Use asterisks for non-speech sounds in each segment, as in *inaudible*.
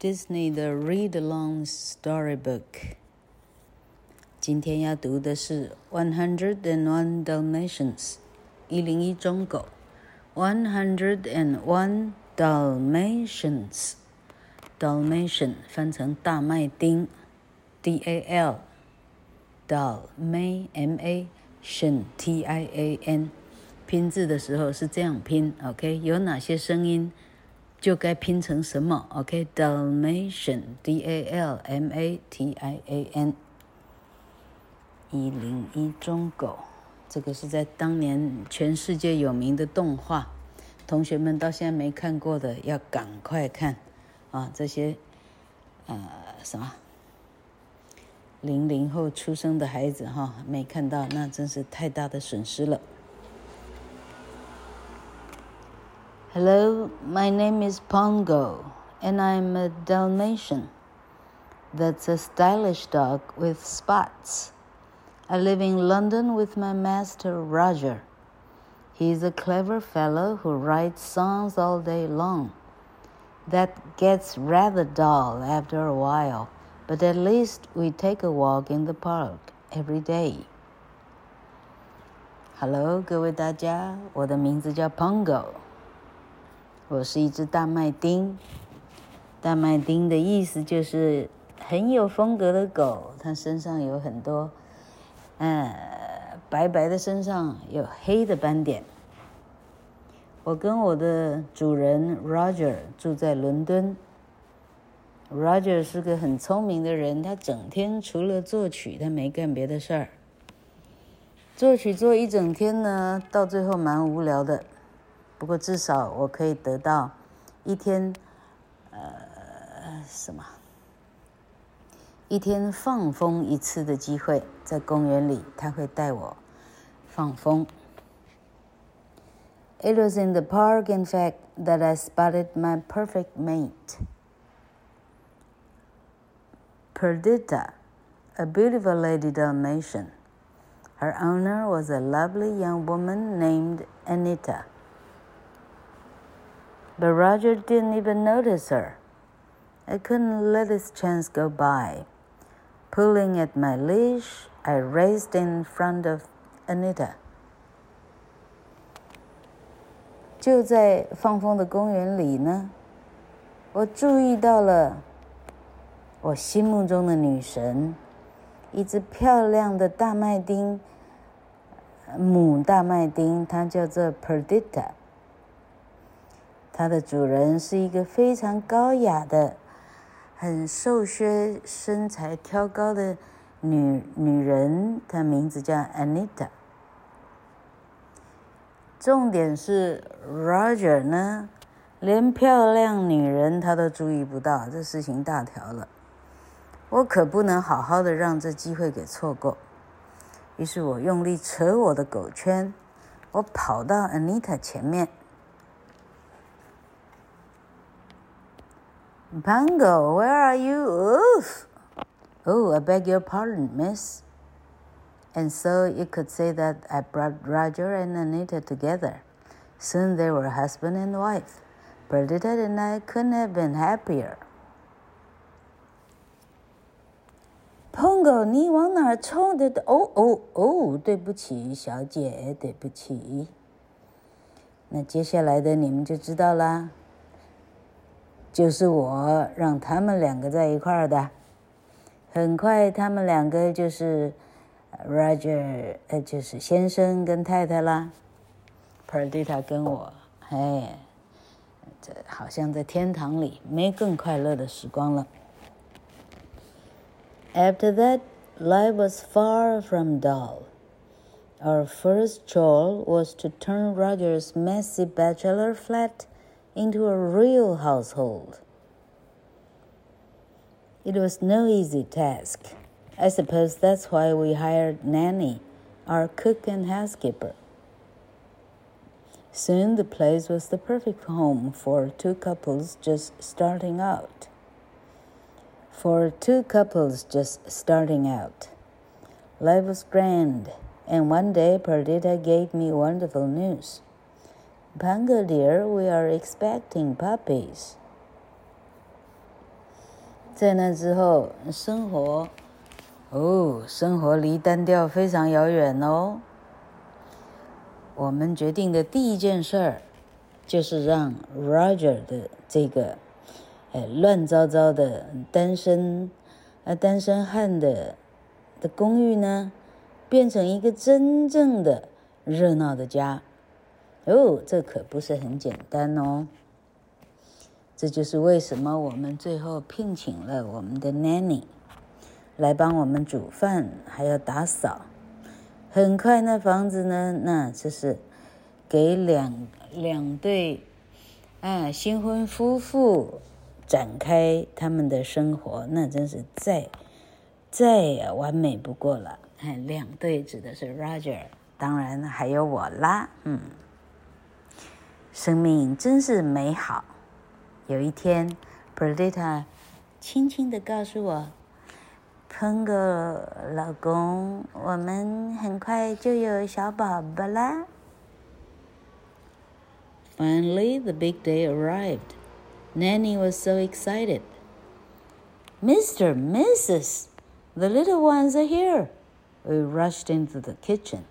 Disney 的 Read Along Storybook。今天要读的是 One Hundred and One Dalmatians，一零一忠狗。One Hundred and One Dalmatians，Dalmatian 翻成大麦町，D A L，Dal，M A，M A，Shan，T I A N，拼字的时候是这样拼，OK？有哪些声音？ 就该拼成什么？OK，Dalmatian，D A L M A T I A N，一零一中狗，这个是在当年全世界有名的动画，同学们到现在没看过的要赶快看啊！这些呃什么零零后出生的孩子哈，没看到那真是太大的损失了。Hello, my name is Pongo, and I'm a Dalmatian. That's a stylish dog with spots. I live in London with my master Roger. He's a clever fellow who writes songs all day long. That gets rather dull after a while, but at least we take a walk in the park every day. Hello，各位大家，我的名字叫 Pongo。 我是一只大麦町，大麦町的意思就是很有风格的狗，它身上有很多，呃，白白的身上有黑的斑点。我跟我的主人 Roger 住在伦敦。Roger 是个很聪明的人，他整天除了作曲，他没干别的事儿。作曲做一整天呢，到最后蛮无聊的。不过至少我可以得到一天，呃，什么？一天放风一次的机会，在公园里，他会带我放风。It was in the park, in fact, that I spotted my perfect mate. Perdita, a beautiful lady Dalmatian. Her owner was a lovely young woman named Anita. But Roger didn't even notice her. I couldn't let this chance go by. Pulling at my leash, I raced in front of Anita. 就在放风的公园里呢，我注意到了我心目中的女神，一只漂亮的大麦町，母大麦町，它叫做 Perdita。它的主人是一个非常高雅的、很瘦削、身材挑高的女女人，她名字叫 Anita。重点是 Roger 呢，连漂亮女人他都注意不到，这事情大条了。我可不能好好的让这机会给错过。于是我用力扯我的狗圈，我跑到 Anita 前面。Pongo, where are you? Oof! Oh, I beg your pardon, miss. And so you could say that I brought Roger and Anita together. Soon they were husband and wife. Perdita and I couldn't have been happier. Pongo，你往哪儿冲的？哦哦哦，对不起，小姐，对不起。那接下来的你们就知道啦。 就是我让他们两个在一块儿的，很快他们两个就是 Roger，呃，就是先生跟太太啦。Perdita 跟我，哎，这好像在天堂里，没更快乐的时光了。After that, life was far from dull. Our first chore was to turn Roger's messy bachelor flat into a real household. It was no easy task. I suppose that's why we hired Nanny, our cook and housekeeper. Soon the place was the perfect home for two couples just starting out. For two couples just starting out. Life was grand, and one day Perdita gave me wonderful news. Pongo dear, we are expecting puppies. 在那之后，生活，哦，生活离单调非常遥远哦。我们决定的第一件事儿，就是让 Roger 的这个，哎，乱糟糟的单身，呃，单身汉的的公寓呢，变成一个真正的热闹的家。哦，这可不是很简单哦。这就是为什么我们最后聘请了我们的 nanny 来帮我们煮饭，还要打扫。很快，那房子呢，那这是给两两对啊新婚夫妇展开他们的生活，那真是再再完美不过了。哎，两对指的是 Roger，当然还有我啦，嗯。生命真是美好。有一天，Perdita 轻轻地告诉我：“Pongo 老公，我们很快就有小宝宝啦。” Finally, the big day arrived. Nanny was so excited. Mr. Mrs. The little ones are here. We rushed into the kitchen.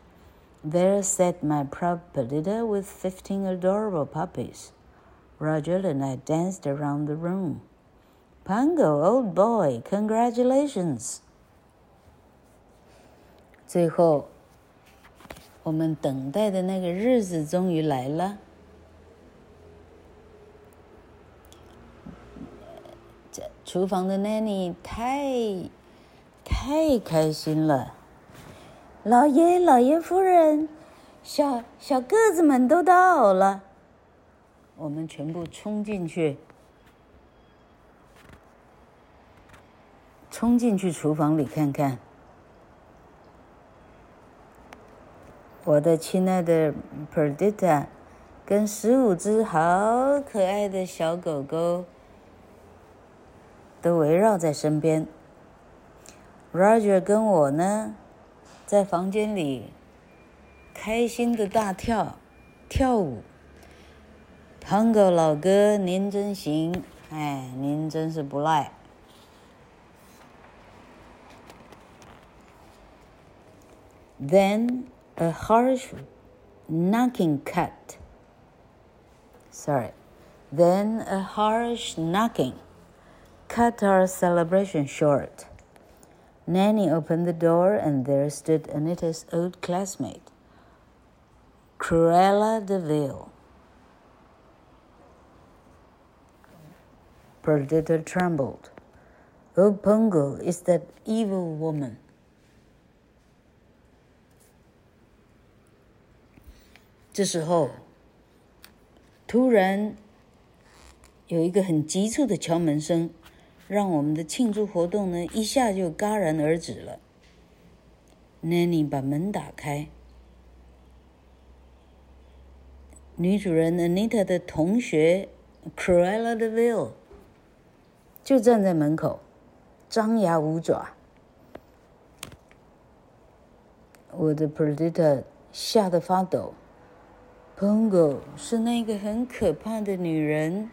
There sat my proud Perdita with fifteen adorable puppies. Roger and I danced around the room. Pongo, old boy, congratulations! 最后，我们等待的那个日子终于来了。这厨房的 Nanny 太太开心了。 老爷、老爷夫人，小小个子们都到了。我们全部冲进去，冲进去厨房里看看。我的亲爱的 Perdita 跟十五只好可爱的小狗狗都围绕在身边。Roger 跟我呢？在房间里，开心的大跳，跳舞。胖狗老哥，您真行，哎，您真是不赖。Then a harsh knocking cut. Sorry. Then a harsh knocking cut our celebration short. Nanny opened the door, and there stood Anita's old classmate, Cruella de Vil. Perdita trembled. Oh, Pongo is that evil woman. 这时候，突然有一个很急促的敲门声。 让我们的庆祝活动呢，一下就戛然而止了。Nanny 把门打开，女主人 Anita 的同学 c r e l l a Deville 就站在门口，张牙舞爪。我的 Perdita 吓得发抖。Pongo 是那个很可怕的女人。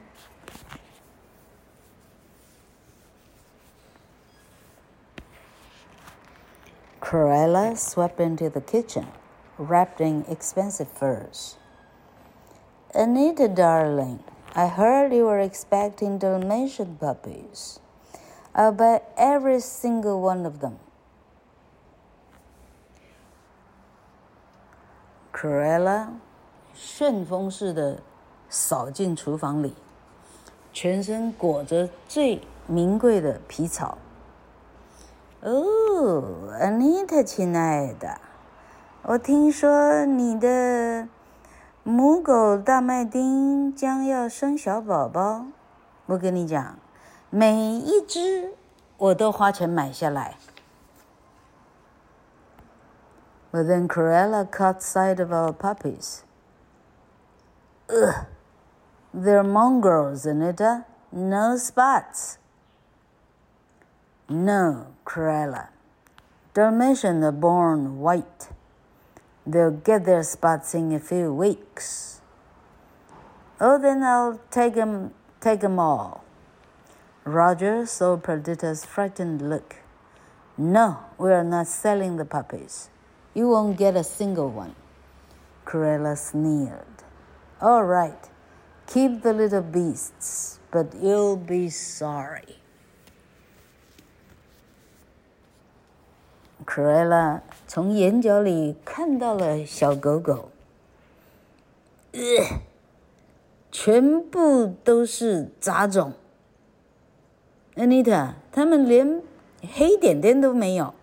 Cruella swept into the kitchen, wrapped in expensive furs. Anita, darling, I heard you were expecting Dalmatian puppies. I'll buy every single one of them. Cruella 旋风似的扫进厨房里，全身裹着最名贵的皮草。 哦，Anita，亲爱的，我听说你的母狗大麦丁将要生小宝宝。我跟你讲，每一只我都花钱买下来。But then Cruella caught sight of our puppies. Ugh, they're mongrels, Anita. No spots. No, Cruella. Dalmatians are born white. They'll get their spots in a few weeks. Oh, then I'll take them, take them all. Roger saw Perdita's frightened look. No, we are not selling the puppies. You won't get a single one. Cruella sneered. All right, keep the little beasts, but you'll be sorry. Cruella 从眼角里看到了小狗狗，全部都是杂种。Anita，他们连黑点点都没有。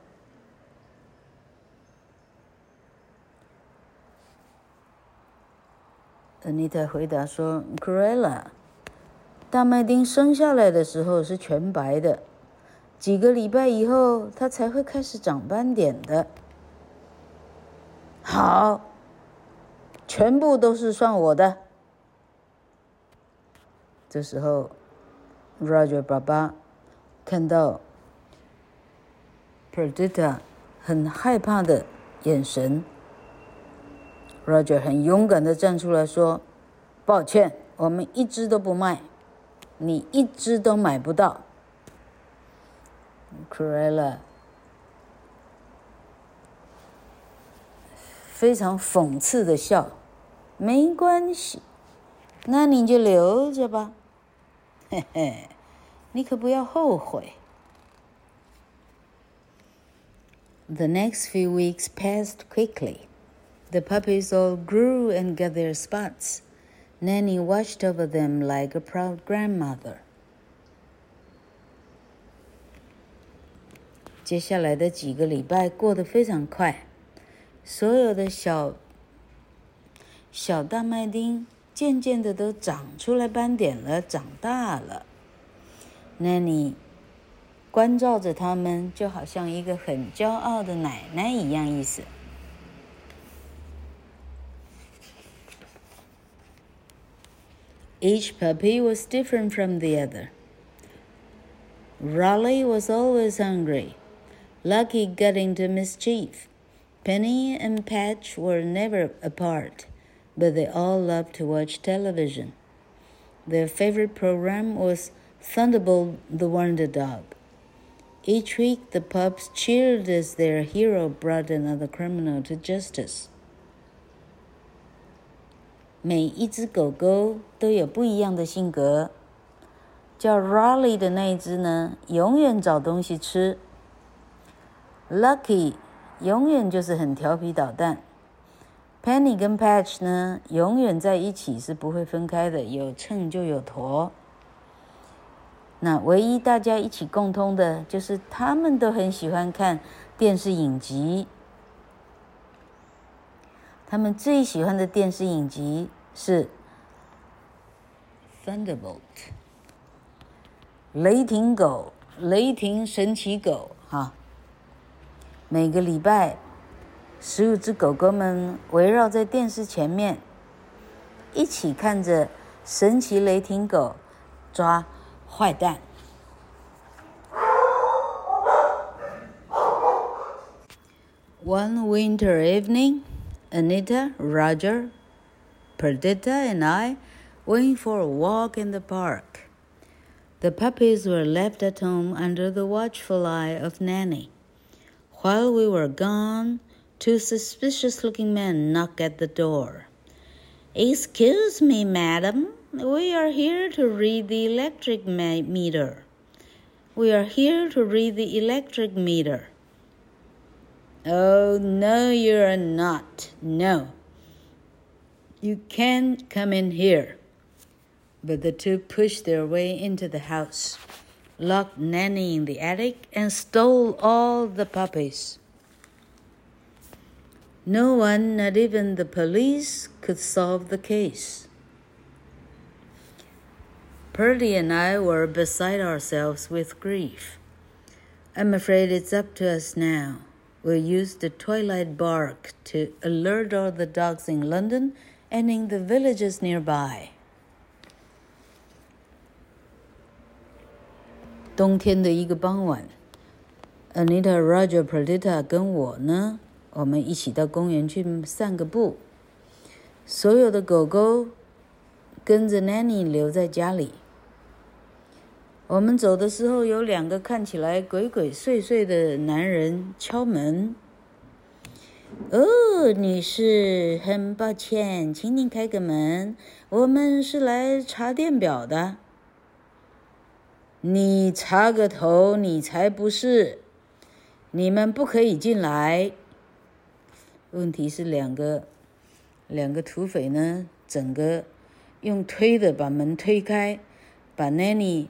Anita 回答说：“Cruella，大麦丁生下来的时候是全白的，几个礼拜以后它才会开始长斑点的。好，全部都是算我的。”这时候，Roger 爸爸看到。Perdita 很害怕的眼神，Roger 很勇敢的站出来说：“抱歉，我们一只都不卖，你一只都买不到。” Cruella 非常讽刺的笑：“没关系，那你就留着吧，嘿嘿，你可不要后悔。” The next few weeks passed quickly. The puppies all grew and got their spots. Nanny watched over them like a proud grandmother. 接下来的几个礼拜过得非常快，所有的小小大麦丁渐渐的都长出来斑点了，长大了。Nanny 关照着他们，就好像一个很骄傲的奶奶一样意思。Each puppy was different from the other. Raleigh was always hungry. Lucky got into mischief. Penny and Patch were never apart, but they all loved to watch television. Their favorite program was Thunderbolt the Wonder Dog. Each week, the pups cheered as their hero brought another criminal to justice. 每一只狗狗都有不一样的性格。叫 Raleigh 的那一只呢，永远找东西吃。 Lucky 永远就是很调皮捣蛋。Penny 跟 Patch 呢，永远在一起是不会分开的，有秤就有砣。那唯一大家一起共通的，就是他们都很喜欢看电视影集。他们最喜欢的电视影集是《Thunderbolt》，雷霆狗，雷霆神奇狗，哈。每个礼拜，十五只狗狗们围绕在电视前面，一起看着神奇雷霆狗抓。坏蛋。One winter evening, Anita, Roger, Perdita, and I went for a walk in the park. The puppies were left at home under the watchful eye of Nanny. While we were gone, two suspicious looking men knocked at the door. Excuse me, madam, we are here to read the electric meter. We are here to read the electric meter. Oh, no, you're not. No. You can't come in here. But the two pushed their way into the house, locked Nanny in the attic, and stole all the puppies. No one, not even the police, could solve the case. Purdy and I were beside ourselves with grief. I'm afraid it's up to us now. We'll use the twilight bark to alert all the dogs in London and in the villages nearby. 冬天的一个傍晚，Anita、Roger、Perdita 跟我呢，我们一起到公园去散个步。所有的狗狗跟着 Nanny 留在家里。我们走的时候，有两个看起来鬼鬼祟祟的男人敲门。哦，女士，很抱歉，请您开个门，我们是来查电表的。你查个头，你才不是！你们不可以进来。问题是两个两个土匪呢，整个用推的把门推开，把 Nanny。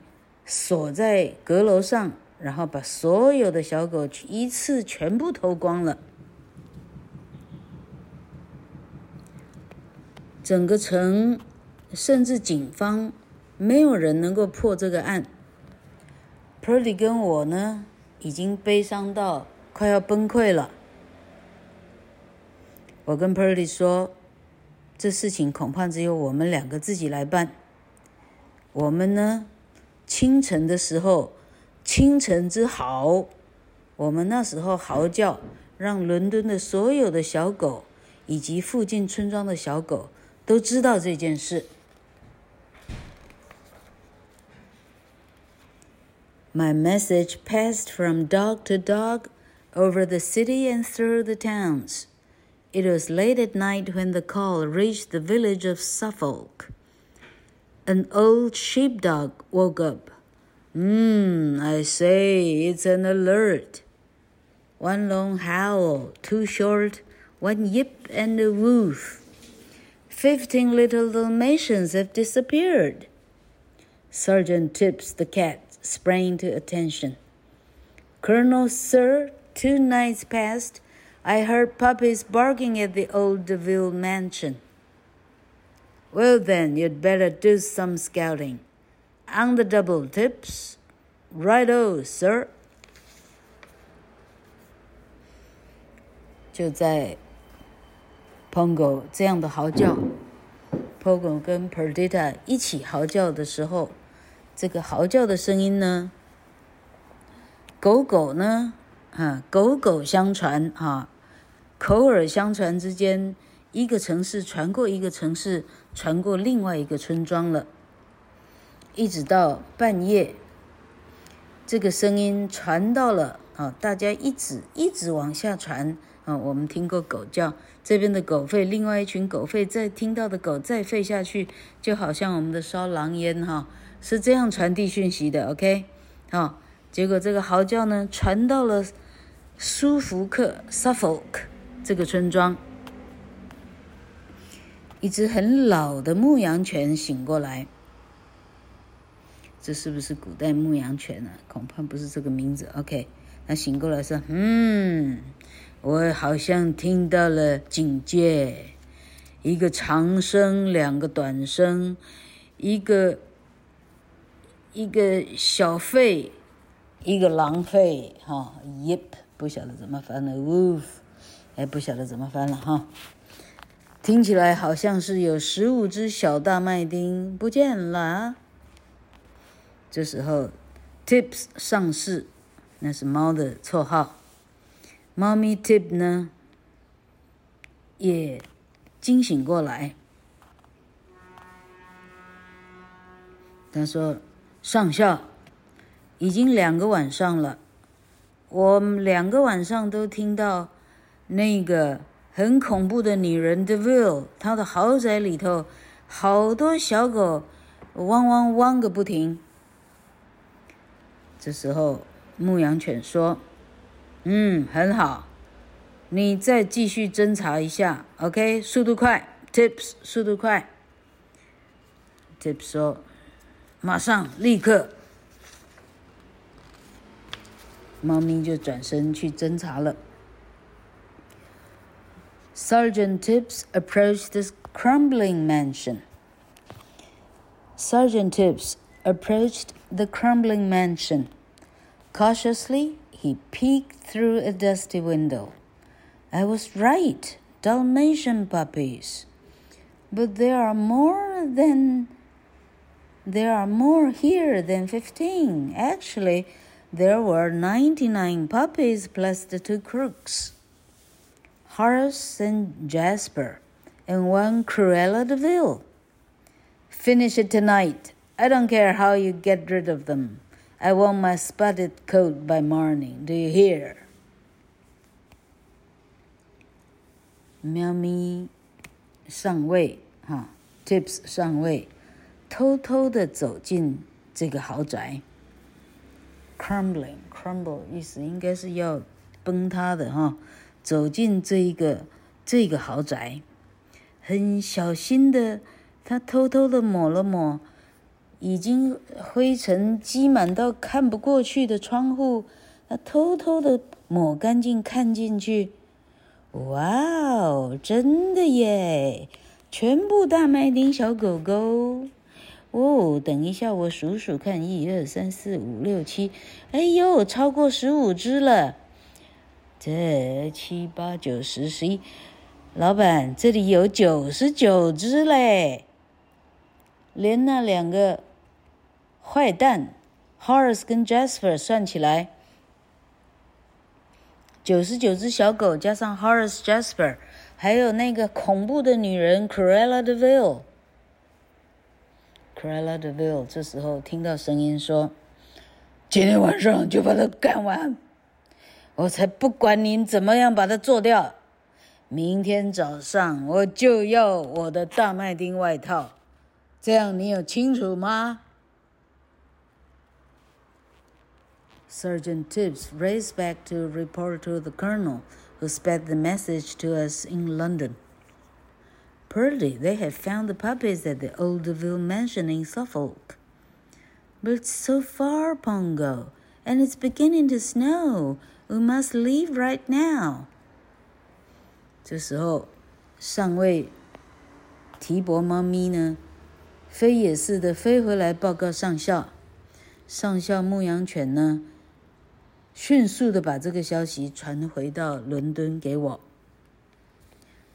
锁在阁楼上，然后把所有的小狗一次全部偷光了。整个城，甚至警方，没有人能够破这个案。Purdy 跟我呢，已经悲伤到快要崩溃了。我跟 Purdy 说，这事情恐怕只有我们两个自己来办。我们呢？清晨的时候，清晨之嚎，我们那时候嚎叫，让伦敦的所有的小狗以及附近村庄的小狗都知道这件事。My message passed from dog to dog over the city and through the towns. It was late at night when the call reached the village of Suffolk. An old sheepdog woke up. Hmm, I say, it's an alert. One long howl, two short, one yip and a woof. Fifteen little Dalmatians have disappeared. Sergeant Tips the cat sprang to attention. Colonel, sir, two nights past, I heard puppies barking at the old DeVille mansion. Well, then, you'd better do some scouting. On the double tips. Righto, sir. 就在 Pongo 这样的嚎叫，Pongo 跟 Perdita 一起嚎叫的时候， 这个嚎叫的声音呢，狗狗呢，啊，狗狗相传啊，口耳相传之间。一个城市传过一个城市，传过另外一个村庄了，一直到半夜，这个声音传到了啊！大家一直一直往下传啊！我们听过狗叫，这边的狗吠，另外一群狗吠，再听到的狗再吠下去，就好像我们的烧狼烟哈，是这样传递讯息的。OK，好，结果这个嚎叫呢，传到了苏福克 （Suffolk） 这个村庄。一只很老的牧羊犬醒过来，这是不是古代牧羊犬呢？恐怕不是这个名字。OK，他醒过来说：“嗯，我好像听到了警戒，一个长声，两个短声，一个一个小费，一个狼费，哈，Yip，不晓得怎么翻了，Woof，哎，不晓得怎么翻了，哈。”听起来好像是有十五只小大麦丁不见了。这时候，Tips 上市，那是猫的绰号。猫咪 Tip 呢，也惊醒过来。他说：“上校，已经两个晚上了，我两个晚上都听到那个。”很恐怖的女人 DeVille，她的豪宅里头好多小狗，汪汪汪个不停。这时候牧羊犬说：“嗯，很好，你再继续侦查一下，OK，速度快，Tips，速度快。”Tips 说：“马上，立刻。”猫咪就转身去侦查了。Sergeant Tips approached this crumbling mansion. Sergeant Tips approached the crumbling mansion. Cautiously, he peeked through a dusty window. I was right, Dalmatian puppies. But there are more than there are more here than 15. Actually, there were 99 puppies plus the two crooks. Horace and Jasper, and one Cruella de Vil. Finish it tonight. I don't care how you get rid of them. I want my spotted coat by morning. Do you hear? 喵咪上尉哈，Tips 上尉 偷偷的走进这个豪宅。Crumbling, crumble 意思应该是要崩塌的哈。走进这一个这个豪宅，很小心的，他偷偷的抹了抹已经灰尘积满到看不过去的窗户，他偷偷的抹干净，看进去。哇哦，真的耶！全部大麦町小狗狗哦，等一下我数数看，一二三四五六七，哎呦，超过十五只了。这七八九十十一，老板，这里有九十九只嘞，连那两个坏蛋 Horace 跟 Jasper 算起来。九十九只小狗加上 Horace Jasper，还有那个恐怖的女人 Cruella De Ville。Cruella de Vil 这时候听到声音说：“今天晚上就把它干完，我才不管您怎么样把它做掉。明天早上我就要我的大麦町外套，这样你有清楚吗？” Sergeant Tibbs raced back to report to the colonel, who sped the message to us in London. Purdy, they have found the puppies at the Old Deville mansion in Suffolk. But it's so far, Pongo, and it's beginning to snow. We must leave right now. 这时候，上尉提伯猫咪呢，飞也似的飞回来报告上校。上校牧羊犬呢，迅速的把这个消息传回到伦敦给我。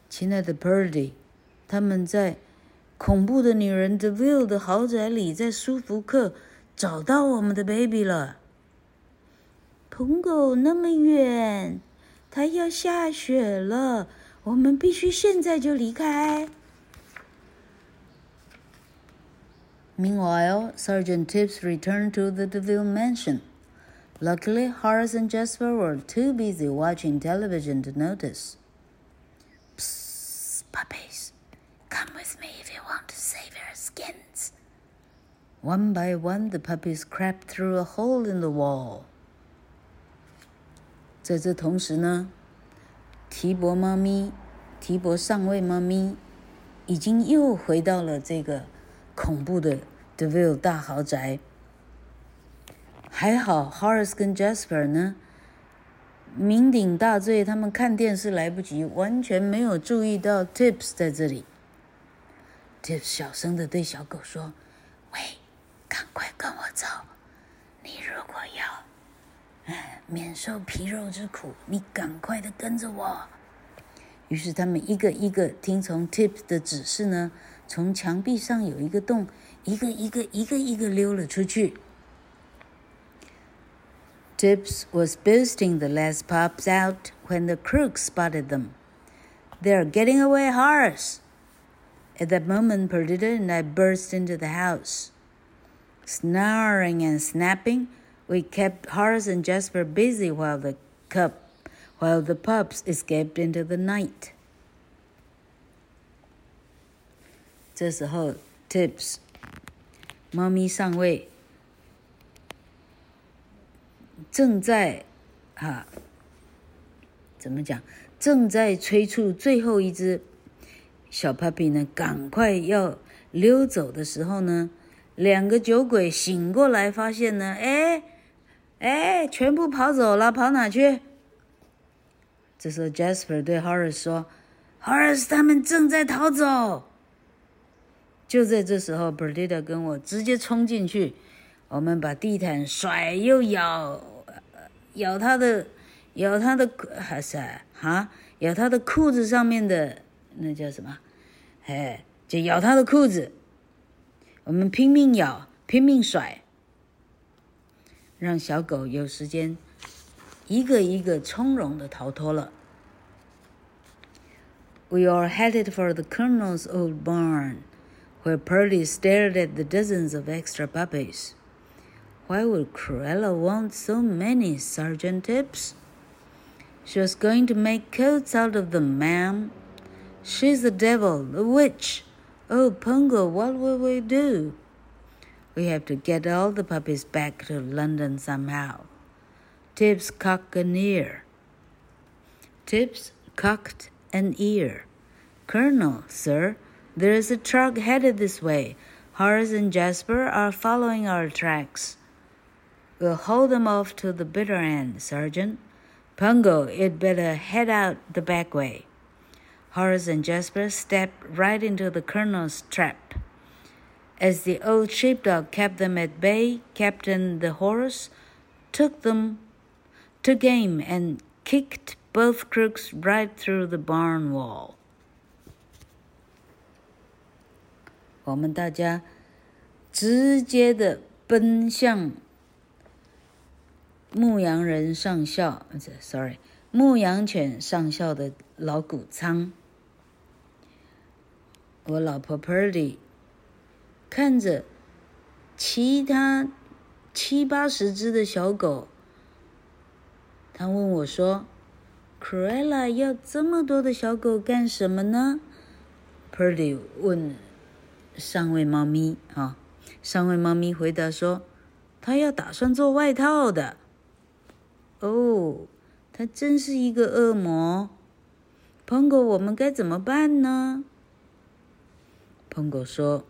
亲爱的 Purdy， 他们在恐怖的女人 Deville 的豪宅里，在舒福克找到我们的 baby 了。彭狗那么远，它要下雪了，我们必须现在就离开。Meanwhile, Sergeant Tibbs returned to the Deville mansion. Luckily, Horace and Jasper were too busy watching television to notice. Psst, puppies, come with me if you want to save your skins. One by one, the puppies crept through a hole in the wall. 在这同时呢，提伯猫咪、提伯上尉猫咪已经又回到了这个恐怖的 Deville 大豪宅。还好，Horace 跟 Jasper 呢，酩酊大醉，他们看电视来不及，完全没有注意到 Tips 在这里。 Tips 小声的对小狗说：“喂，赶快跟我走！你如果要，免受皮肉之苦，你赶快的跟着我。”于是他们一个一个听从 Tips 的指示呢，从墙壁上有一个洞，一个一个一个一个溜了出去。Tips was boosting the last pups out when the crook spotted them. They're getting away, Horace! At that moment, Perdita and I burst into the house. Snarling and snapping, we kept Horace and Jasper busy while the cup, while the pups escaped into the night. 这时候，Tibbs，猫咪上尉。正在，啊，怎么讲？正在催促最后一只 小 puppy 呢，赶快要溜走的时候呢，两个酒鬼醒过来，发现呢，哎，哎，全部跑走了，跑哪去？这时候 Jasper 对 Horace 说：“Horace，他们正在逃走。”就在这时候，Perdita 跟我直接冲进去。我们把地毯甩又咬，咬他的，咬他的还是啊，咬他的裤子上面的那叫什么？哎，就咬他的裤子。我们拼命咬，拼命甩，让小狗有时间一个一个从容的逃脱了。We are headed for the colonel's old barn, where Pearlie stared at the dozens of extra puppies. Why would Cruella want so many, Sergeant Tibbs? She was going to make coats out of them, ma'am. She's the devil, the witch. Oh, Pongo, what will we do? We have to get all the puppies back to London somehow. Tibbs cocked an ear. Tibbs cocked an ear. Colonel, sir, there is a truck headed this way. Horace and Jasper are following our tracks. We'll hold them off to the bitter end, Sergeant. Pongo, you'd better head out the back way. Horace and Jasper stepped right into the colonel's trap. As the old sheepdog kept them at bay, Captain the horse took them to game and kicked both crooks right through the barn wall. 我们大家直接的奔向牧羊人上校，sorry，牧羊犬上校的老谷仓。 我老婆 Purdy 看着其他七八十只的小狗，她问我说：“Cruella 要这么多的小狗干什么呢？”Purdy 问上位猫咪啊，上位猫咪回答说：“他要打算做外套的。”哦，他真是一个恶魔。Pongo，我们该怎么办呢？Pongo 说：“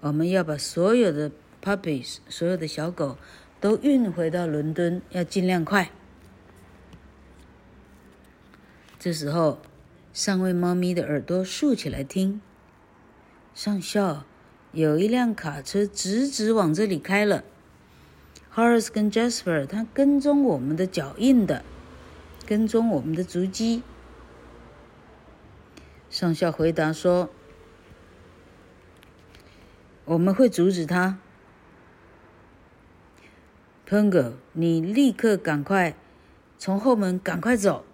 我们要把所有的 puppies，所有的小狗都运回到伦敦，要尽量快。”这时候，上尉猫咪的耳朵竖起来听。上校，有一辆卡车直直往这里开了。Horace 跟 Jasper，他跟踪我们的脚印的，跟踪我们的足迹。上校回答说：“我们会阻止他。”Pongo，你立刻赶快从后门赶快走。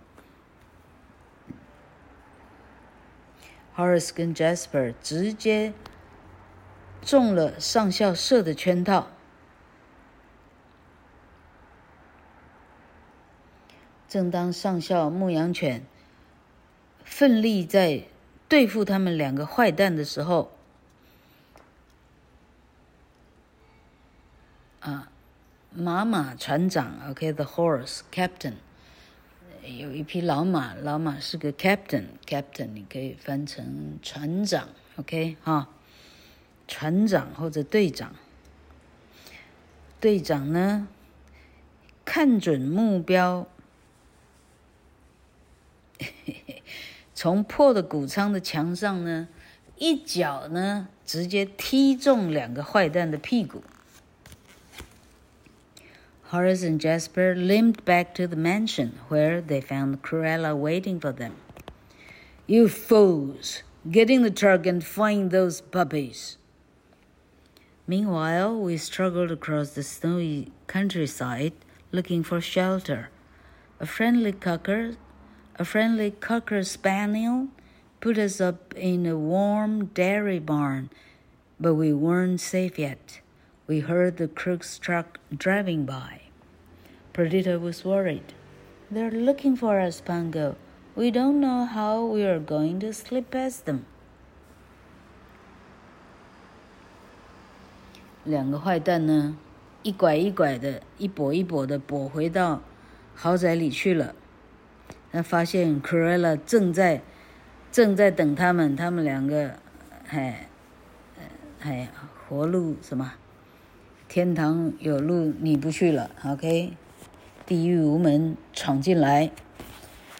Horace 跟 Jasper 直接中了上校设的圈套。正当上校牧羊犬奋力在对付他们两个坏蛋的时候，啊，马马船长，OK，the horse captain，有一匹老马，老马是个 captain，captain 你可以翻成船长，OK，哈，船长或者队长，队长呢，看准目标。从破的谷仓的墙上呢，一脚呢，直接踢中两个坏蛋的屁股。Horace and Jasper limped back to the mansion, where they found Cruella waiting for them. You fools! Get in the truck and find those puppies. Meanwhile, we struggled across the snowy countryside, looking for shelter. A friendly cocker a friendly cocker spaniel put us up in a warm dairy barn, but we weren't safe yet. We heard the Crook's truck driving by. Perdita was worried. They're looking for us, Pango. We don't know how we are going to slip past them. 两个坏蛋呢，一拐一拐的，一跛一跛的跛回到豪宅里去了。他发现 Cruella 正在正在等他们，他们两个，哎，哎，活路什么？天堂有路你不去了，OK？地狱无门闯进来，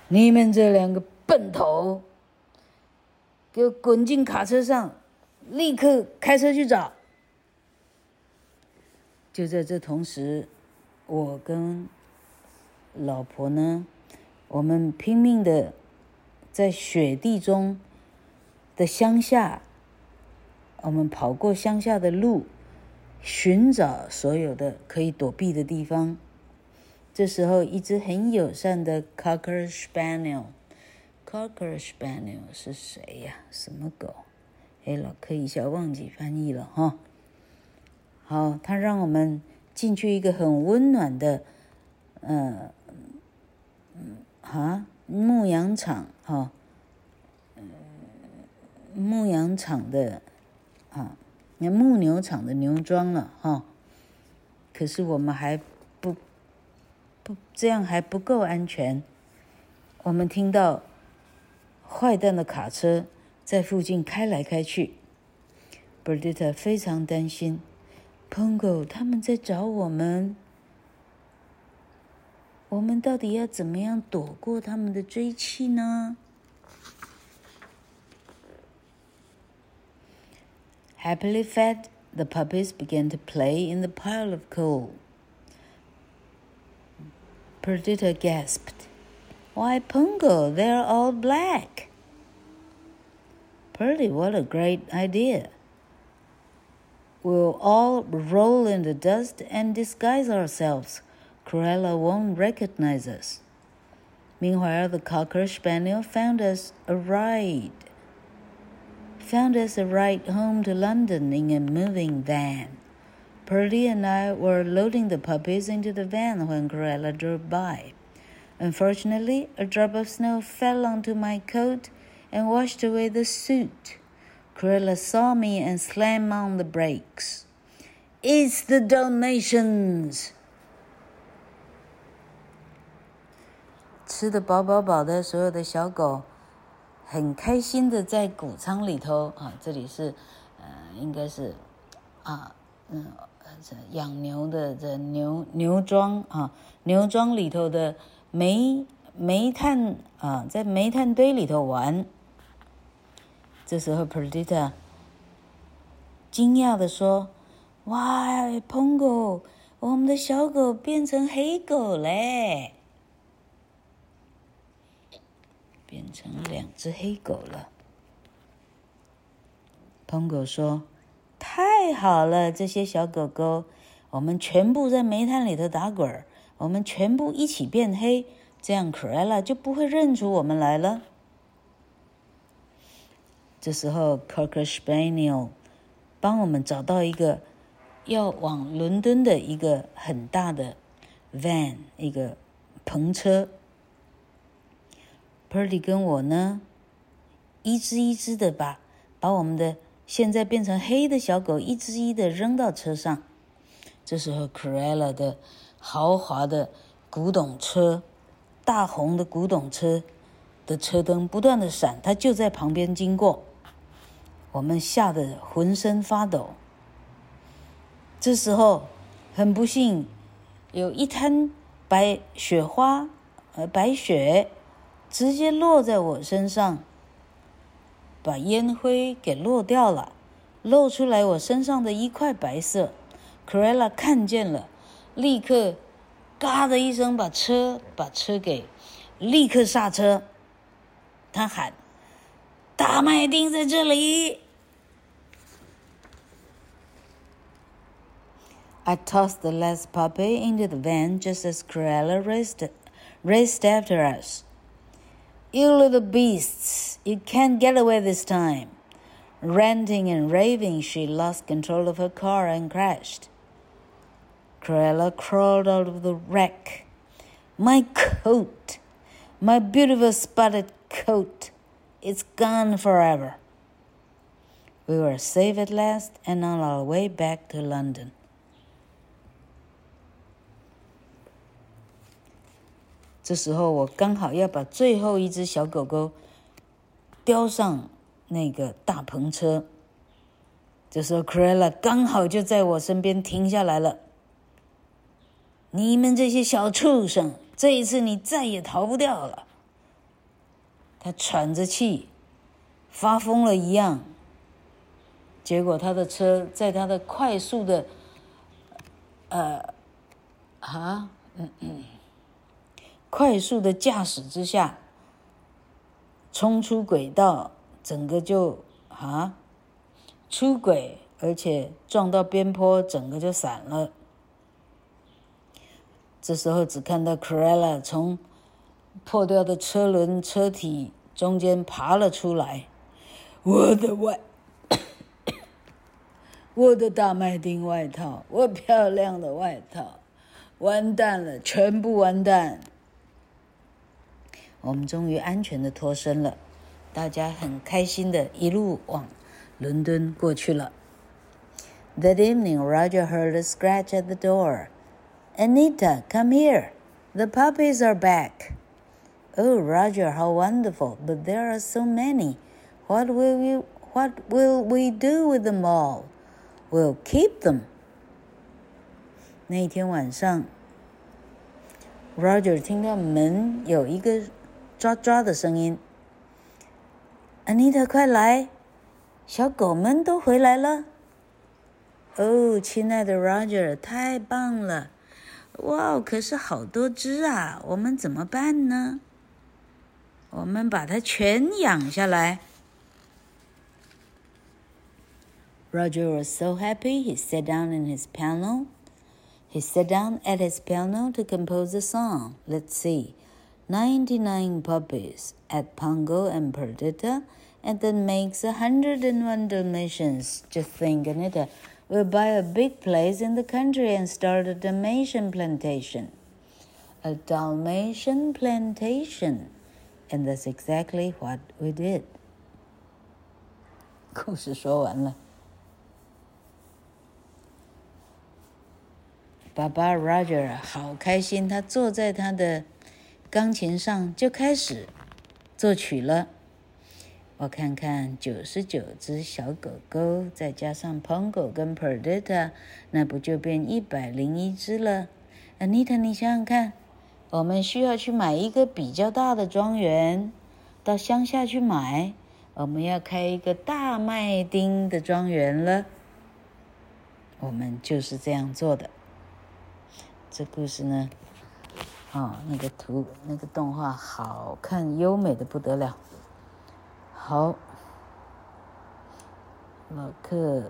你们这两个笨头，给我滚进卡车上，立刻开车去找。就在这同时，我跟老婆呢？我们拼命的在雪地中的乡下，我们跑过乡下的路，寻找所有的可以躲避的地方。这时候，一只很友善的 Cocker Spaniel，Cocker Spaniel 是谁呀？什么狗？哎，老柯一下忘记翻译了哈。好，他让我们进去一个很温暖的，呃，嗯，啊，牧羊场哈，嗯，牧羊场的，啊，那牧牛场的牛庄了哈。可是我们还不这样还不够安全。我们听到坏蛋的卡车在附近开来开去，Berdita 非常担心。Pongo 他们在找我们，我们到底要怎么样躲过他们的追击呢？Happily fed, the puppies began to play in the pile of coal. Perdita gasped, "Why, Pongo, they're all black." Perdy, what a great idea! We'll all roll in the dust and disguise ourselves. Cruella won't recognize us. Meanwhile, the Cocker Spaniel found us a ride. Found us a ride home to London in a moving van. Purdy and I were loading the puppies into the van when Cruella drove by. Unfortunately, a drop of snow fell onto my coat and washed away the suit. Cruella saw me and slammed on the brakes. It's the Dalmatians! 吃得饱饱饱的所有的小狗，很开心的在谷仓里头啊，这里是，呃，应该是，啊，嗯， 这养牛的这牛牛庄啊，牛庄里头的煤煤炭啊，在煤炭堆里头玩。这时候，Perdita 惊讶地说：“哇，Pongo，我们的小狗变成黑狗嘞，变成两只黑狗了。”Pongo 说：“太好了，这些小狗狗，我们全部在煤炭里头打滚，我们全部一起变黑，这样 Cruella 就不会认出我们来了。”这时候，Cocker Spaniel 帮我们找到一个要往伦敦的一个很大的 van，一个篷车。Perdy 跟我呢，一只一只的把把我们的现在变成黑的小狗一只一的扔到车上。这时候，Corella 的豪华的古董车，大红的古董车的车灯不断的闪，它就在旁边经过。我们吓得浑身发抖。这时候，很不幸，有一滩白雪花，呃，白雪直接落在我身上，把烟灰给落掉了，露出来我身上的一块白色。Corella 看见了，立刻“嘎”的一声把车把车给立刻刹车。他喊。大麦丁在这里。I tossed the last puppy into the van just as Corella raced, raced after us. You little beasts, you can't get away this time. Ranting and raving, she lost control of her car and crashed. Cruella crawled out of the wreck. My coat, my beautiful spotted coat. It's gone forever. We were safe at last and on our way back to London. 这时候我刚好要把最后一只小狗狗叼上那个大篷车。这时候 c r e l l a 刚好就在我身边停下来了。你们这些小畜生，这一次你再也逃不掉了。他喘着气，发疯了一样。结果他的车在他的快速的，呃，啊，嗯嗯，快速的驾驶之下，冲出轨道，整个就啊，出轨，而且撞到边坡，整个就散了。这时候只看到 Cruella 从。破掉的车轮车体中间爬了出来，我的外，我的大麦丁外套，我漂亮的外套，完蛋了，全部完蛋。我们终于安全的脱身了，大家很开心的一路往伦敦过去了。That evening, Roger heard a scratch at the door. Anita, come here. The puppies are back. Oh, Roger, how wonderful! But there are so many. What will you? What will we do with them all? We'll keep them. 那一天晚上，Roger 听到门有一个 抓抓的声音。Anita，快来，小狗们都回来了。哦，亲爱的 Roger，太棒了！哇，可是好多只啊，我们怎么办呢？我们把它全养下来。Roger was so happy, he sat down in his piano. He sat down at his piano to compose a song. Let's see. 99 puppies at Pongo and Perdita, and that makes 101 Dalmatians. Just think, Anita, we'll buy a big place in the country and start a Dalmatian plantation. A Dalmatian plantation. And that's exactly what we did. *laughs* 故事说完了。爸爸 Roger 好开心，他坐在他的 钢琴上就开始作曲了。我看看，九十九只小狗狗，再加上 Pongo 跟 Perdita，那不就变一百零一只了？Anita，你想想看，我们需要去买一个比较大的庄园，到乡下去买，我们要开一个大麦丁的庄园了。我们就是这样做的。这故事呢，哦，那个图，那个动画好看，优美的不得了。好，老克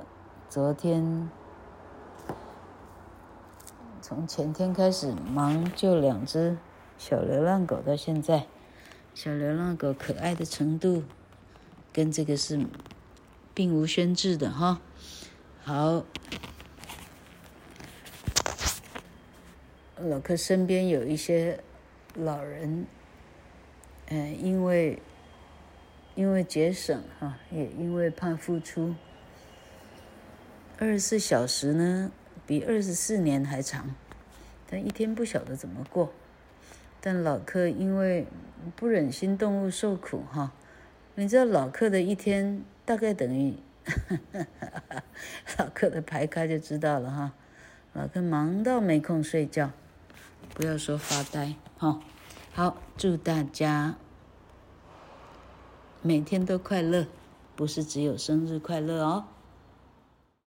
昨天从前天开始忙救两只小流浪狗，到现在，小流浪狗可爱的程度跟这个是并无宣制的哈。好。老克身边有一些老人，嗯，因为因为节省哈，也因为怕付出，二十四小时呢比二十四年还长，但一天不晓得怎么过。但老克因为不忍心动物受苦哈，你知道老克的一天大概等于，*laughs* 老克的牌卡就知道了哈，老克忙到没空睡觉。不要说发呆，哈，好，祝大家每天都快乐，不是只有生日快乐哦。